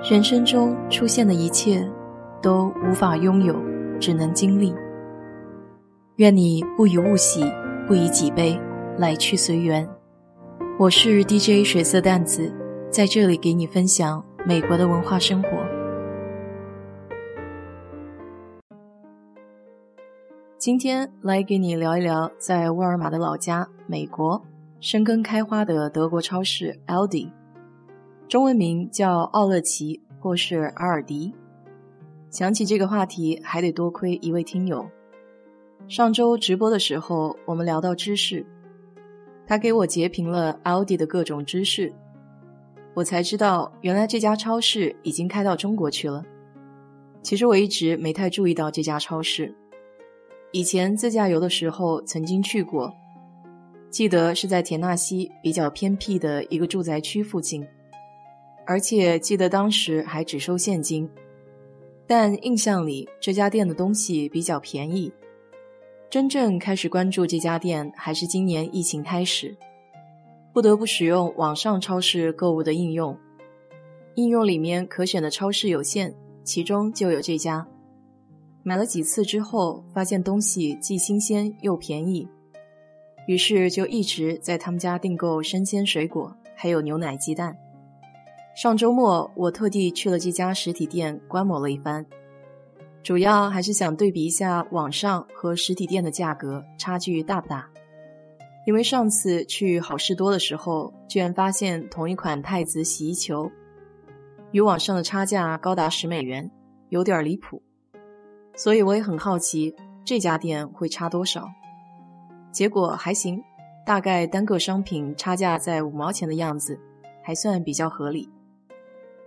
人生中出现的一切，都无法拥有，只能经历。愿你不以物喜，不以己悲，来去随缘。我是 DJ 水色淡子，在这里给你分享美国的文化生活。今天来给你聊一聊，在沃尔玛的老家美国，生根开花的德国超市 Aldi。中文名叫奥乐奇或是阿尔迪。想起这个话题，还得多亏一位听友。上周直播的时候，我们聊到芝士，他给我截屏了奥迪的各种芝士，我才知道原来这家超市已经开到中国去了。其实我一直没太注意到这家超市，以前自驾游的时候曾经去过，记得是在田纳西比较偏僻的一个住宅区附近。而且记得当时还只收现金，但印象里这家店的东西比较便宜。真正开始关注这家店还是今年疫情开始，不得不使用网上超市购物的应用。应用里面可选的超市有限，其中就有这家。买了几次之后，发现东西既新鲜又便宜，于是就一直在他们家订购生鲜水果，还有牛奶、鸡蛋。上周末，我特地去了这家实体店观摩了一番，主要还是想对比一下网上和实体店的价格差距大不大。因为上次去好事多的时候，居然发现同一款太子洗衣球，与网上的差价高达十美元，有点离谱。所以我也很好奇这家店会差多少。结果还行，大概单个商品差价在五毛钱的样子，还算比较合理。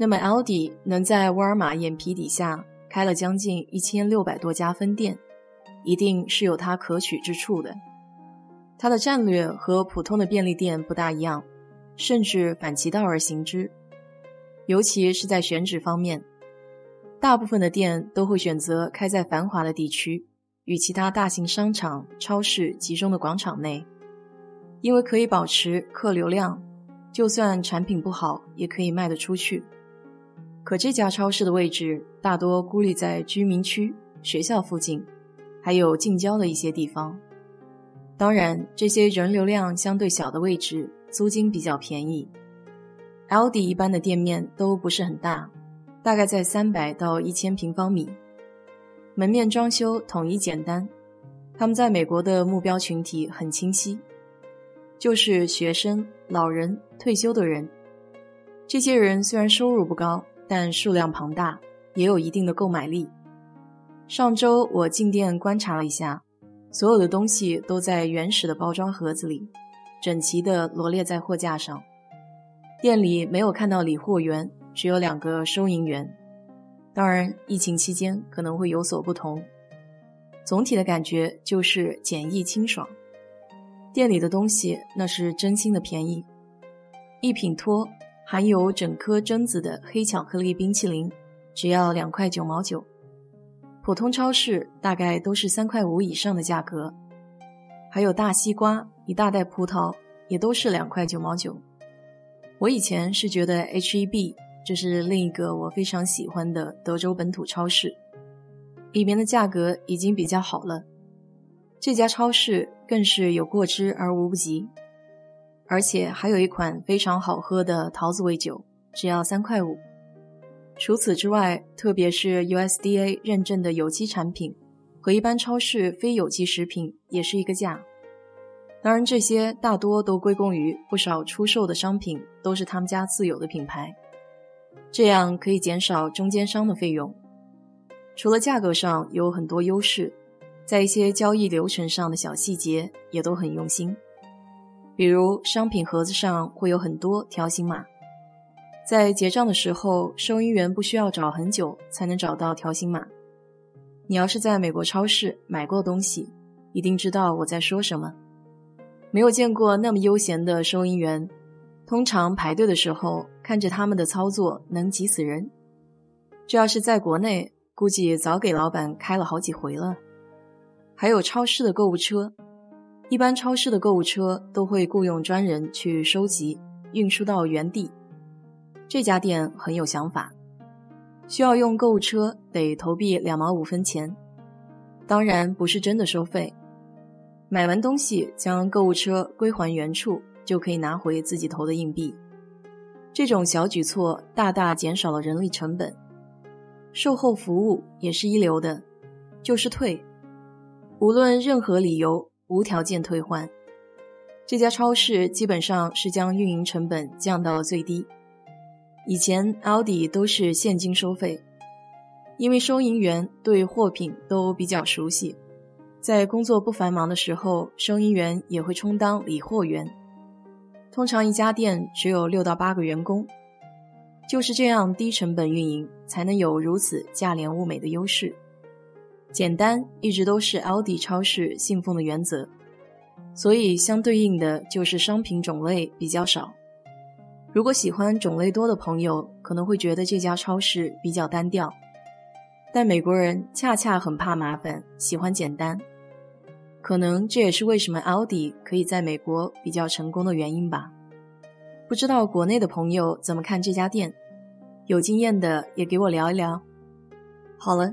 那么，Aldi 能在沃尔玛眼皮底下开了将近一千六百多家分店，一定是有它可取之处的。它的战略和普通的便利店不大一样，甚至反其道而行之。尤其是在选址方面，大部分的店都会选择开在繁华的地区，与其他大型商场、超市集中的广场内，因为可以保持客流量，就算产品不好，也可以卖得出去。可这家超市的位置大多孤立在居民区、学校附近，还有近郊的一些地方。当然，这些人流量相对小的位置，租金比较便宜。L D 一般的店面都不是很大，大概在三百到一千平方米，门面装修统一简单。他们在美国的目标群体很清晰，就是学生、老人、退休的人。这些人虽然收入不高。但数量庞大，也有一定的购买力。上周我进店观察了一下，所有的东西都在原始的包装盒子里，整齐地罗列在货架上。店里没有看到理货员，只有两个收银员。当然，疫情期间可能会有所不同。总体的感觉就是简易清爽。店里的东西那是真心的便宜，一品托。含有整颗榛子的黑巧克力冰淇淋，只要两块九毛九。普通超市大概都是三块五以上的价格。还有大西瓜、一大袋葡萄，也都是两块九毛九。我以前是觉得 H-E-B 这是另一个我非常喜欢的德州本土超市，里面的价格已经比较好了。这家超市更是有过之而无不及。而且还有一款非常好喝的桃子味酒，只要三块五。除此之外，特别是 USDA 认证的有机产品，和一般超市非有机食品也是一个价。当然，这些大多都归功于不少出售的商品都是他们家自有的品牌，这样可以减少中间商的费用。除了价格上有很多优势，在一些交易流程上的小细节也都很用心。比如商品盒子上会有很多条形码，在结账的时候，收银员不需要找很久才能找到条形码。你要是在美国超市买过东西，一定知道我在说什么。没有见过那么悠闲的收银员，通常排队的时候看着他们的操作能急死人。这要是在国内，估计早给老板开了好几回了。还有超市的购物车。一般超市的购物车都会雇佣专人去收集、运输到原地。这家店很有想法，需要用购物车得投币两毛五分钱，当然不是真的收费。买完东西将购物车归还原处，就可以拿回自己投的硬币。这种小举措大大减少了人力成本，售后服务也是一流的，就是退，无论任何理由，无条件退换。这家超市基本上是将运营成本降到了最低。以前 Aldi 都是现金收费，因为收银员对货品都比较熟悉，在工作不繁忙的时候，收银员也会充当理货员。通常一家店只有六到八个员工，就是这样低成本运营，才能有如此价廉物美的优势。简单一直都是 Aldi 超市信奉的原则，所以相对应的就是商品种类比较少。如果喜欢种类多的朋友，可能会觉得这家超市比较单调，但美国人恰恰很怕麻烦，喜欢简单。可能这也是为什么 Aldi 可以在美国比较成功的原因吧。不知道国内的朋友怎么看这家店？有经验的也给我聊一聊。好了，